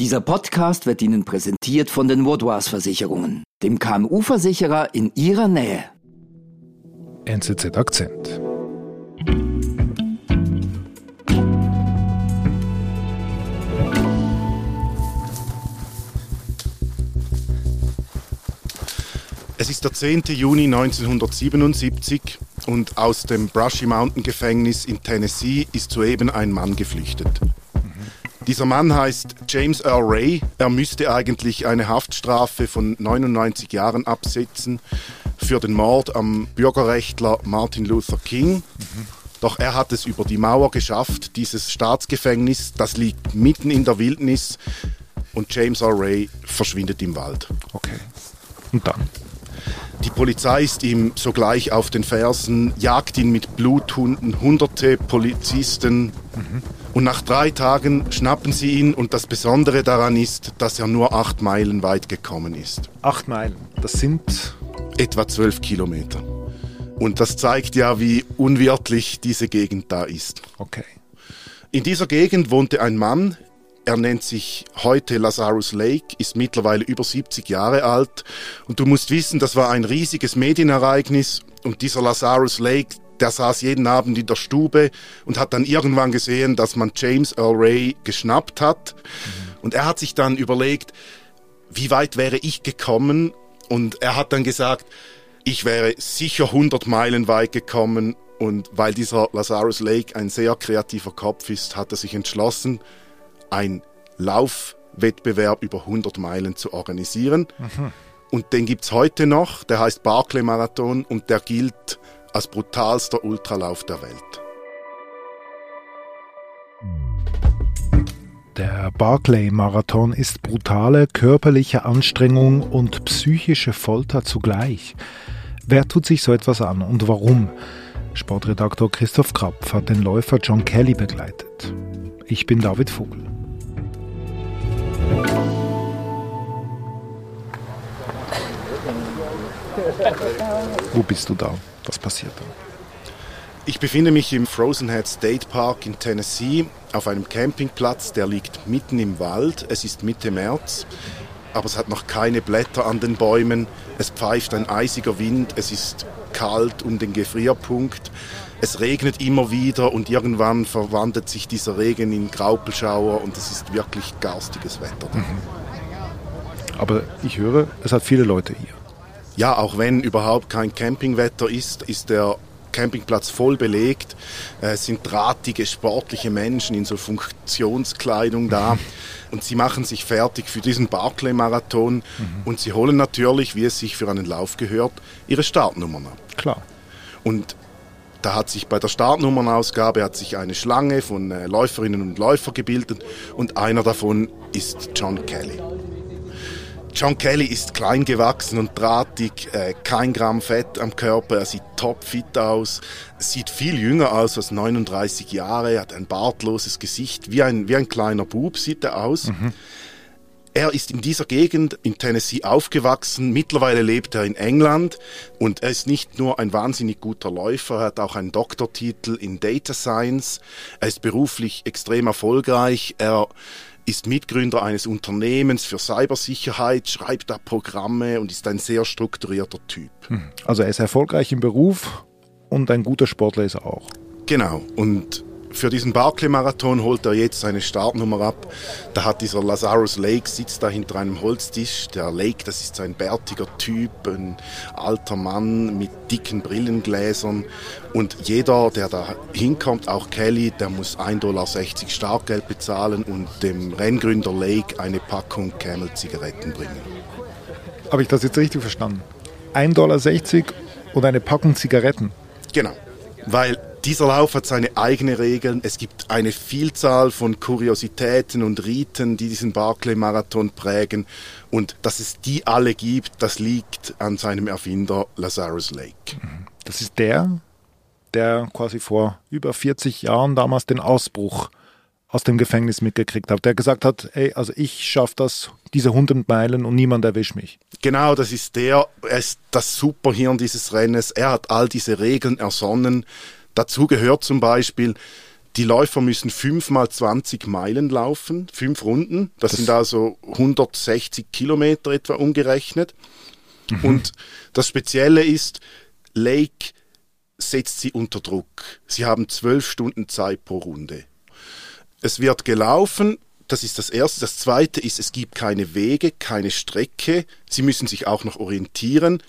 Dieser Podcast wird Ihnen präsentiert von den Vaudois Versicherungen, dem KMU-Versicherer in Ihrer Nähe. NZZ Akzent. Es ist der 10. Juni 1977 und aus dem Brushy Mountain Gefängnis in Tennessee ist soeben ein Mann geflüchtet. Dieser Mann heißt James Earl Ray. Er müsste eigentlich eine Haftstrafe von 99 Jahren absitzen für den Mord am Bürgerrechtler Martin Luther King. Doch er hat es über die Mauer geschafft, dieses Staatsgefängnis, das liegt mitten in der Wildnis und James Earl Ray verschwindet im Wald. Okay. Und dann? Die Polizei ist ihm sogleich auf den Fersen, jagt ihn mit Bluthunden, hunderte Polizisten. Mhm. Und nach drei Tagen schnappen sie ihn und das Besondere daran ist, dass er nur acht Meilen weit gekommen ist. Acht Meilen, das sind etwa zwölf Kilometer. Und das zeigt ja, wie unwirtlich diese Gegend da ist. Okay. In dieser Gegend wohnte ein Mann, er nennt sich heute Lazarus Lake, ist mittlerweile über 70 Jahre alt. Und du musst wissen, das war ein riesiges Medienereignis. Und dieser Lazarus Lake, der saß jeden Abend in der Stube und hat dann irgendwann gesehen, dass man James Earl Ray geschnappt hat. Mhm. Und er hat sich dann überlegt, wie weit wäre ich gekommen? Und er hat dann gesagt, ich wäre sicher 100 Meilen weit gekommen. Und weil dieser Lazarus Lake ein sehr kreativer Kopf ist, hat er sich entschlossen, ein Laufwettbewerb über 100 Meilen zu organisieren. Mhm. Und den gibt es heute noch, der heißt Barclay Marathon und der gilt als brutalster Ultralauf der Welt. Der Barclay-Marathon ist brutale körperliche Anstrengung und psychische Folter zugleich. Wer tut sich so etwas an und warum? Sportredaktor Christoph Krapf hat den Läufer John Kelly begleitet. Ich bin David Vogel. Wo bist du da? Was passiert da? Ich befinde mich im Frozen Head State Park in Tennessee auf einem Campingplatz, der liegt mitten im Wald. Es ist Mitte März, aber es hat noch keine Blätter an den Bäumen. Es pfeift ein eisiger Wind, es ist kalt um den Gefrierpunkt. Es regnet immer wieder und irgendwann verwandelt sich dieser Regen in Graupelschauer und es ist wirklich garstiges Wetter. Mhm. Aber ich höre, es hat viele Leute hier. Ja, auch wenn überhaupt kein Campingwetter ist, ist der Campingplatz voll belegt. Es sind drahtige, sportliche Menschen in so Funktionskleidung da. Und sie machen sich fertig für diesen Barclay-Marathon. Mhm. Und sie holen natürlich, wie es sich für einen Lauf gehört, ihre Startnummern ab. Klar. Und da hat sich bei der Startnummernausgabe hat sich eine Schlange von äh, Läuferinnen und Läufern gebildet und einer davon ist John Kelly. John Kelly ist klein gewachsen und drahtig, äh, kein Gramm Fett am Körper, er sieht topfit aus, sieht viel jünger aus als 39 Jahre, er hat ein bartloses Gesicht, wie ein, wie ein kleiner Bub sieht er aus. Mhm. Er ist in dieser Gegend in Tennessee aufgewachsen. Mittlerweile lebt er in England und er ist nicht nur ein wahnsinnig guter Läufer, er hat auch einen Doktortitel in Data Science. Er ist beruflich extrem erfolgreich. Er ist Mitgründer eines Unternehmens für Cybersicherheit, schreibt da Programme und ist ein sehr strukturierter Typ. Hm. Also er ist erfolgreich im Beruf und ein guter Sportler ist er auch. Genau. Und für diesen Barclay-Marathon holt er jetzt seine Startnummer ab. Da hat dieser Lazarus Lake, sitzt da hinter einem Holztisch. Der Lake, das ist ein bärtiger Typ, ein alter Mann mit dicken Brillengläsern. Und jeder, der da hinkommt, auch Kelly, der muss 1,60 Dollar Startgeld bezahlen und dem Renngründer Lake eine Packung Camel-Zigaretten bringen. Habe ich das jetzt richtig verstanden? 1,60 Dollar und eine Packung Zigaretten? Genau. Weil dieser Lauf hat seine eigenen Regeln. Es gibt eine Vielzahl von Kuriositäten und Riten, die diesen Barclay-Marathon prägen. Und dass es die alle gibt, das liegt an seinem Erfinder Lazarus Lake. Mhm. Das ist der, der quasi vor über 40 Jahren damals den Ausbruch aus dem Gefängnis mitgekriegt hat, der gesagt hat, ey, also ich schaffe das, diese 100 Meilen und niemand erwischt mich. Genau, das ist der, er ist das Superhirn dieses Rennens, er hat all diese Regeln ersonnen, Dazu gehört zum Beispiel, Die Läufer müssen fünfmal 20 Meilen laufen, fünf Runden. Das, das sind also 160 Kilometer etwa umgerechnet. Mhm. Und das Spezielle ist, Lake setzt sie unter Druck. Sie haben zwölf Stunden Zeit pro Runde. Es wird gelaufen, das ist das Erste. Das Zweite ist, es gibt keine Wege, keine Strecke. Sie müssen sich auch noch orientieren.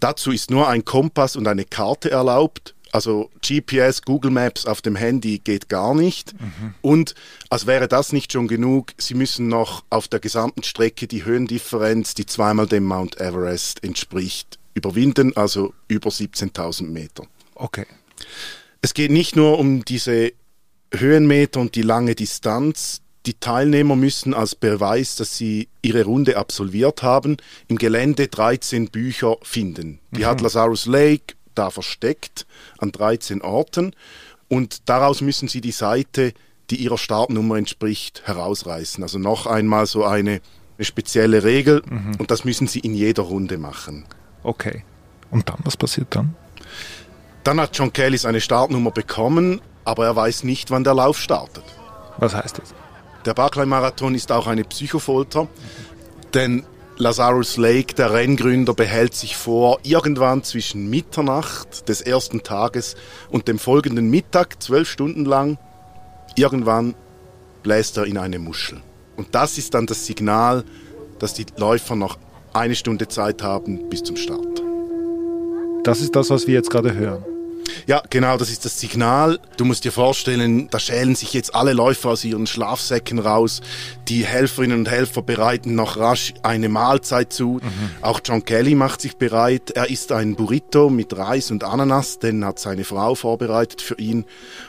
Dazu ist nur ein Kompass und eine Karte erlaubt. Also GPS, Google Maps auf dem Handy geht gar nicht. Mhm. Und als wäre das nicht schon genug, Sie müssen noch auf der gesamten Strecke die Höhendifferenz, die zweimal dem Mount Everest entspricht, überwinden, also über 17.000 Meter. Okay. Es geht nicht nur um diese Höhenmeter und die lange Distanz. Die Teilnehmer müssen als Beweis, dass sie ihre Runde absolviert haben, im Gelände 13 Bücher finden. Die mhm. hat Lazarus Lake da versteckt an 13 Orten und daraus müssen sie die Seite, die ihrer Startnummer entspricht, herausreißen. Also noch einmal so eine, eine spezielle Regel mhm. und das müssen sie in jeder Runde machen. Okay. Und dann, was passiert dann? Dann hat John Kelly seine Startnummer bekommen, aber er weiß nicht, wann der Lauf startet. Was heißt das? Der Barclay-Marathon ist auch eine Psychofolter, denn Lazarus Lake, der Renngründer, behält sich vor, irgendwann zwischen Mitternacht des ersten Tages und dem folgenden Mittag, zwölf Stunden lang, irgendwann bläst er in eine Muschel. Und das ist dann das Signal, dass die Läufer noch eine Stunde Zeit haben bis zum Start. Das ist das, was wir jetzt gerade hören. Ja, genau, das ist das Signal. Du musst dir vorstellen, da schälen sich jetzt alle Läufer aus ihren Schlafsäcken raus. Die Helferinnen und Helfer bereiten noch rasch eine Mahlzeit zu. Mhm. Auch John Kelly macht sich bereit. Er isst ein Burrito mit Reis und Ananas, den hat seine Frau vorbereitet für ihn.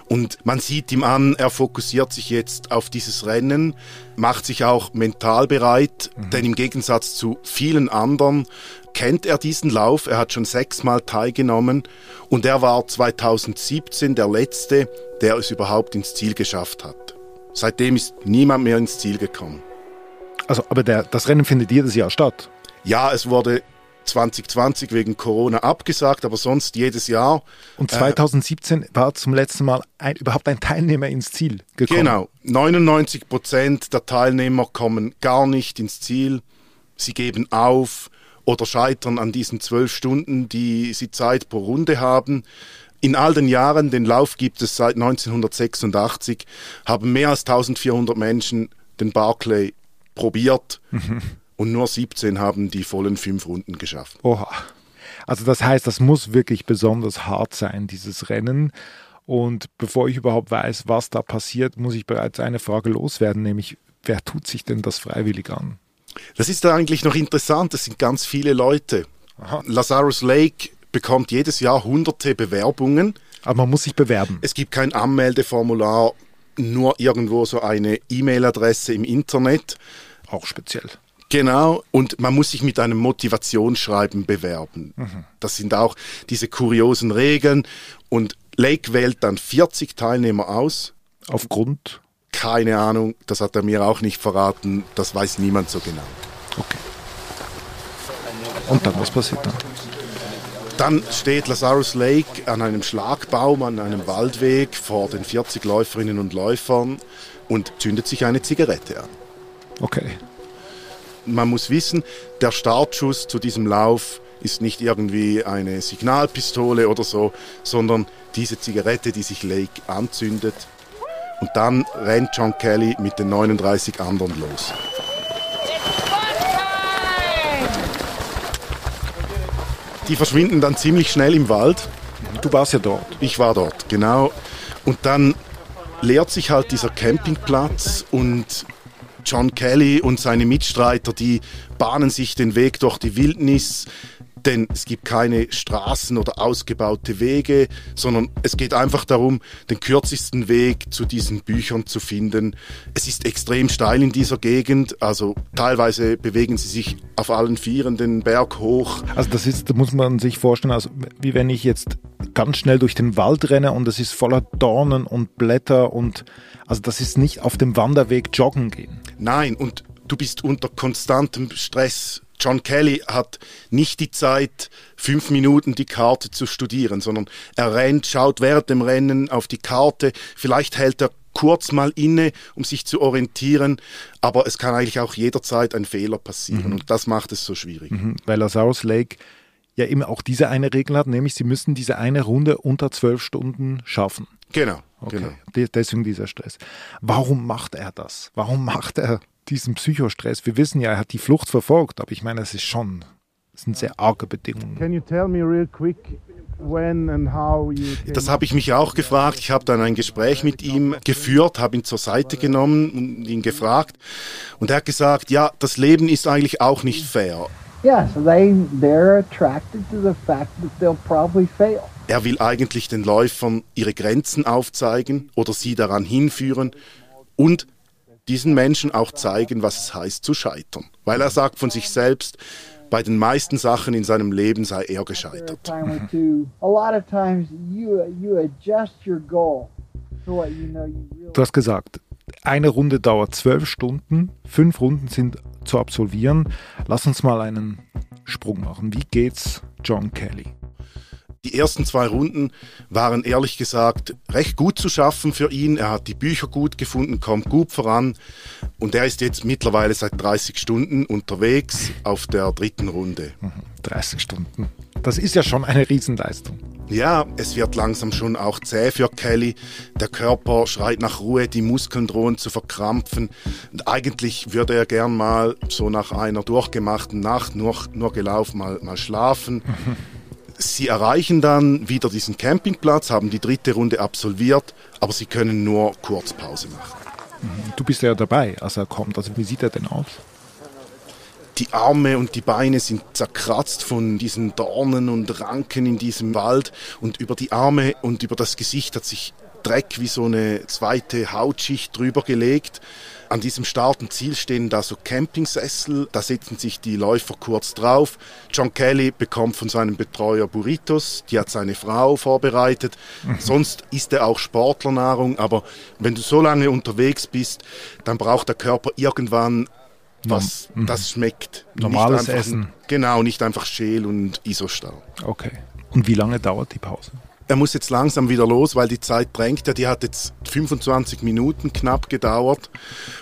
Und man sieht ihm an, er fokussiert sich jetzt auf dieses Rennen, macht sich auch mental bereit, mhm. denn im Gegensatz zu vielen anderen kennt er diesen Lauf. Er hat schon sechsmal teilgenommen und er war 2017 der Letzte, der es überhaupt ins Ziel geschafft hat. Seitdem ist niemand mehr ins Ziel gekommen. Also, aber der, das Rennen findet jedes Jahr statt? Ja, es wurde 2020 wegen Corona abgesagt, aber sonst jedes Jahr. Und 2017 äh, war zum letzten Mal ein, überhaupt ein Teilnehmer ins Ziel gekommen. Genau, 99 Prozent der Teilnehmer kommen gar nicht ins Ziel. Sie geben auf oder scheitern an diesen zwölf Stunden, die sie Zeit pro Runde haben. In all den Jahren, den Lauf gibt es seit 1986, haben mehr als 1400 Menschen den Barclay probiert mhm. und nur 17 haben die vollen fünf Runden geschafft. Oha. Also das heißt, das muss wirklich besonders hart sein, dieses Rennen. Und bevor ich überhaupt weiß, was da passiert, muss ich bereits eine Frage loswerden, nämlich wer tut sich denn das freiwillig an? Das ist da eigentlich noch interessant. Das sind ganz viele Leute. Aha. Lazarus Lake bekommt jedes Jahr hunderte Bewerbungen. Aber man muss sich bewerben. Es gibt kein Anmeldeformular, nur irgendwo so eine E-Mail-Adresse im Internet. Auch speziell. Genau, und man muss sich mit einem Motivationsschreiben bewerben. Mhm. Das sind auch diese kuriosen Regeln. Und Lake wählt dann 40 Teilnehmer aus. Aufgrund? Keine Ahnung, das hat er mir auch nicht verraten, das weiß niemand so genau. Okay. Und dann, was passiert dann? Dann steht Lazarus Lake an einem Schlagbaum, an einem Waldweg vor den 40 Läuferinnen und Läufern und zündet sich eine Zigarette an. Okay. Man muss wissen, der Startschuss zu diesem Lauf ist nicht irgendwie eine Signalpistole oder so, sondern diese Zigarette, die sich Lake anzündet, und dann rennt John Kelly mit den 39 anderen los. Die verschwinden dann ziemlich schnell im Wald. Du warst ja dort. Ich war dort, genau. Und dann leert sich halt dieser Campingplatz und John Kelly und seine Mitstreiter, die bahnen sich den Weg durch die Wildnis. Denn es gibt keine Straßen oder ausgebaute Wege, sondern es geht einfach darum, den kürzesten Weg zu diesen Büchern zu finden. Es ist extrem steil in dieser Gegend, also teilweise bewegen sie sich auf allen Vieren den Berg hoch. Also das ist, da muss man sich vorstellen, also wie wenn ich jetzt ganz schnell durch den Wald renne und es ist voller Dornen und Blätter und also das ist nicht auf dem Wanderweg joggen gehen. Nein, und du bist unter konstantem Stress John Kelly hat nicht die Zeit, fünf Minuten die Karte zu studieren, sondern er rennt, schaut während dem Rennen auf die Karte, vielleicht hält er kurz mal inne, um sich zu orientieren, aber es kann eigentlich auch jederzeit ein Fehler passieren mhm. und das macht es so schwierig. Mhm, weil Lazarus Lake ja eben auch diese eine Regel hat, nämlich sie müssen diese eine Runde unter zwölf Stunden schaffen. Genau. Okay. genau. Deswegen dieser Stress. Warum macht er das? Warum macht er diesen Psychostress? Wir wissen ja, er hat die Flucht verfolgt, aber ich meine, es ist schon, es sind sehr arge Bedingungen. Can you tell me real quick das habe ich mich auch gefragt. Ich habe dann ein Gespräch mit ihm geführt, habe ihn zur Seite genommen und ihn gefragt. Und er hat gesagt, ja, das Leben ist eigentlich auch nicht fair. Yes, they, they're attracted to the fact that they'll probably fail. Er will eigentlich den Läufern ihre Grenzen aufzeigen oder sie daran hinführen und diesen Menschen auch zeigen, was es heißt zu scheitern. Weil er sagt von sich selbst, bei den meisten Sachen in seinem Leben sei er gescheitert. Du hast gesagt, eine Runde dauert zwölf Stunden, fünf Runden sind zu absolvieren. Lass uns mal einen Sprung machen. Wie geht's John Kelly? Die ersten zwei Runden waren ehrlich gesagt recht gut zu schaffen für ihn. Er hat die Bücher gut gefunden, kommt gut voran und er ist jetzt mittlerweile seit 30 Stunden unterwegs auf der dritten Runde. 30 mhm, Stunden. Das ist ja schon eine Riesenleistung. Ja, es wird langsam schon auch zäh für Kelly. Der Körper schreit nach Ruhe, die Muskeln drohen zu verkrampfen. Und eigentlich würde er gern mal so nach einer durchgemachten Nacht nur, nur gelaufen mal, mal schlafen. Sie erreichen dann wieder diesen Campingplatz, haben die dritte Runde absolviert, aber sie können nur Kurzpause machen. Mhm. Du bist ja dabei, als er kommt. Also wie sieht er denn aus? Die Arme und die Beine sind zerkratzt von diesen Dornen und Ranken in diesem Wald und über die Arme und über das Gesicht hat sich Dreck wie so eine zweite Hautschicht drüber gelegt. An diesem Start und Ziel stehen da so Campingsessel, da sitzen sich die Läufer kurz drauf. John Kelly bekommt von seinem Betreuer Burritos, die hat seine Frau vorbereitet. Mhm. Sonst isst er auch Sportlernahrung, aber wenn du so lange unterwegs bist, dann braucht der Körper irgendwann was, mhm. das schmeckt. Normales Essen. Genau, nicht einfach Schäl und Isostau. Okay. Und wie lange dauert die Pause? Er muss jetzt langsam wieder los, weil die Zeit drängt. Die hat jetzt 25 Minuten knapp gedauert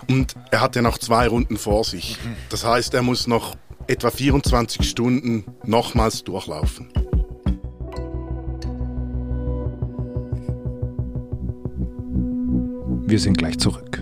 und er hat ja noch zwei Runden vor sich. Das heißt, er muss noch etwa 24 Stunden nochmals durchlaufen. Wir sind gleich zurück.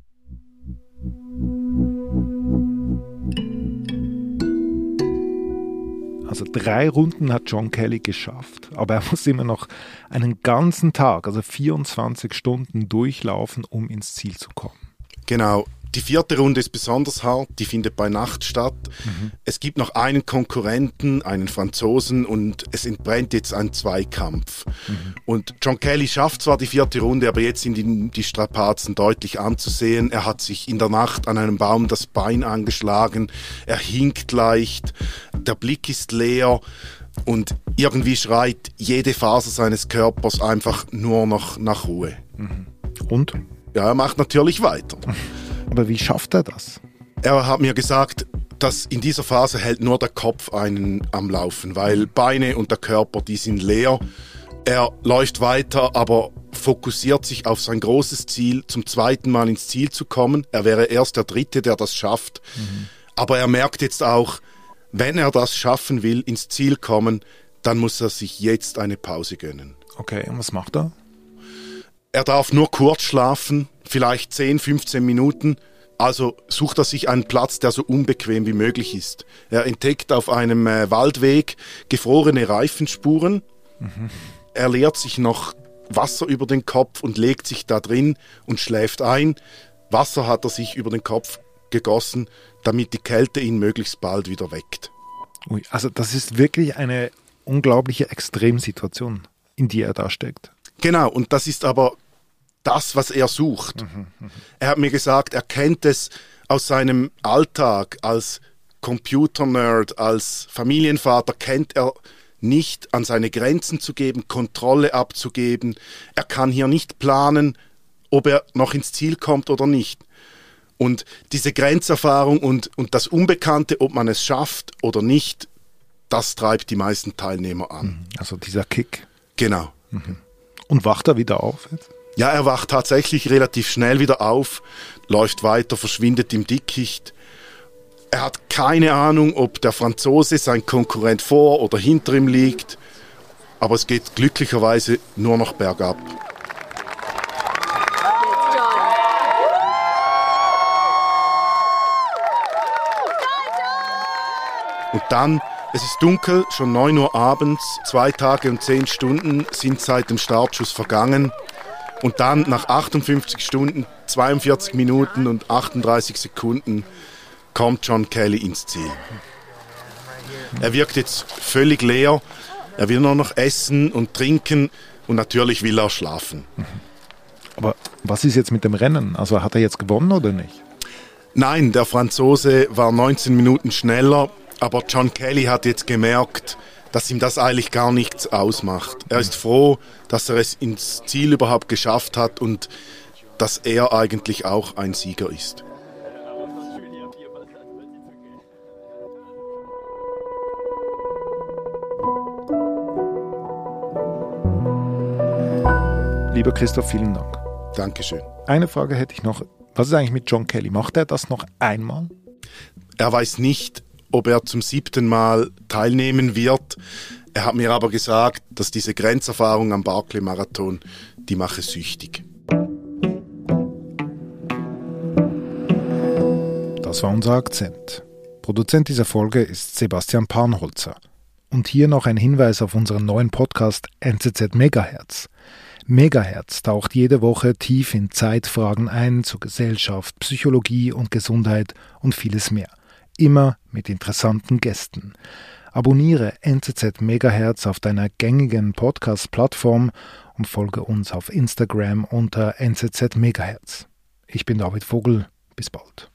Also drei Runden hat John Kelly geschafft, aber er muss immer noch einen ganzen Tag, also 24 Stunden durchlaufen, um ins Ziel zu kommen. Genau. Die vierte Runde ist besonders hart, die findet bei Nacht statt. Mhm. Es gibt noch einen Konkurrenten, einen Franzosen und es entbrennt jetzt ein Zweikampf. Mhm. Und John Kelly schafft zwar die vierte Runde, aber jetzt sind die, die Strapazen deutlich anzusehen. Er hat sich in der Nacht an einem Baum das Bein angeschlagen, er hinkt leicht, der Blick ist leer und irgendwie schreit jede Faser seines Körpers einfach nur noch nach Ruhe. Mhm. Und? Ja, er macht natürlich weiter. Aber wie schafft er das? Er hat mir gesagt, dass in dieser Phase hält nur der Kopf einen am Laufen, weil Beine und der Körper, die sind leer. Er läuft weiter, aber fokussiert sich auf sein großes Ziel, zum zweiten Mal ins Ziel zu kommen. Er wäre erst der Dritte, der das schafft. Mhm. Aber er merkt jetzt auch, wenn er das schaffen will, ins Ziel kommen, dann muss er sich jetzt eine Pause gönnen. Okay, und was macht er? Er darf nur kurz schlafen, vielleicht 10, 15 Minuten. Also sucht er sich einen Platz, der so unbequem wie möglich ist. Er entdeckt auf einem äh, Waldweg gefrorene Reifenspuren. Mhm. Er leert sich noch Wasser über den Kopf und legt sich da drin und schläft ein. Wasser hat er sich über den Kopf gegossen, damit die Kälte ihn möglichst bald wieder weckt. Also das ist wirklich eine unglaubliche Extremsituation, in die er da steckt. Genau, und das ist aber das, was er sucht. Er hat mir gesagt, er kennt es aus seinem Alltag als Computer-Nerd, als Familienvater, kennt er nicht an seine Grenzen zu geben, Kontrolle abzugeben. Er kann hier nicht planen, ob er noch ins Ziel kommt oder nicht. Und diese Grenzerfahrung und, und das Unbekannte, ob man es schafft oder nicht, das treibt die meisten Teilnehmer an. Mhm. Also dieser Kick. Genau. Mhm. Und wacht er wieder auf jetzt? Ja, er wacht tatsächlich relativ schnell wieder auf, läuft weiter, verschwindet im Dickicht. Er hat keine Ahnung, ob der Franzose sein Konkurrent vor oder hinter ihm liegt, aber es geht glücklicherweise nur noch bergab. Und dann, es ist dunkel, schon 9 Uhr abends, zwei Tage und 10 Stunden sind seit dem Startschuss vergangen. Und dann nach 58 Stunden, 42 Minuten und 38 Sekunden kommt John Kelly ins Ziel. Er wirkt jetzt völlig leer. Er will nur noch essen und trinken und natürlich will er schlafen. Aber was ist jetzt mit dem Rennen? Also hat er jetzt gewonnen oder nicht? Nein, der Franzose war 19 Minuten schneller, aber John Kelly hat jetzt gemerkt, dass ihm das eigentlich gar nichts ausmacht. Er ist froh, dass er es ins Ziel überhaupt geschafft hat und dass er eigentlich auch ein Sieger ist. Lieber Christoph, vielen Dank. Dankeschön. Eine Frage hätte ich noch. Was ist eigentlich mit John Kelly? Macht er das noch einmal? Er weiß nicht, ob er zum siebten Mal teilnehmen wird. Er hat mir aber gesagt, dass diese Grenzerfahrung am Barclay-Marathon die mache süchtig. Das war unser Akzent. Produzent dieser Folge ist Sebastian Panholzer. Und hier noch ein Hinweis auf unseren neuen Podcast NZZ Megahertz. Megahertz taucht jede Woche tief in Zeitfragen ein zu Gesellschaft, Psychologie und Gesundheit und vieles mehr immer mit interessanten Gästen. Abonniere NZZ Megahertz auf deiner gängigen Podcast-Plattform und folge uns auf Instagram unter NZZ Megahertz. Ich bin David Vogel. Bis bald.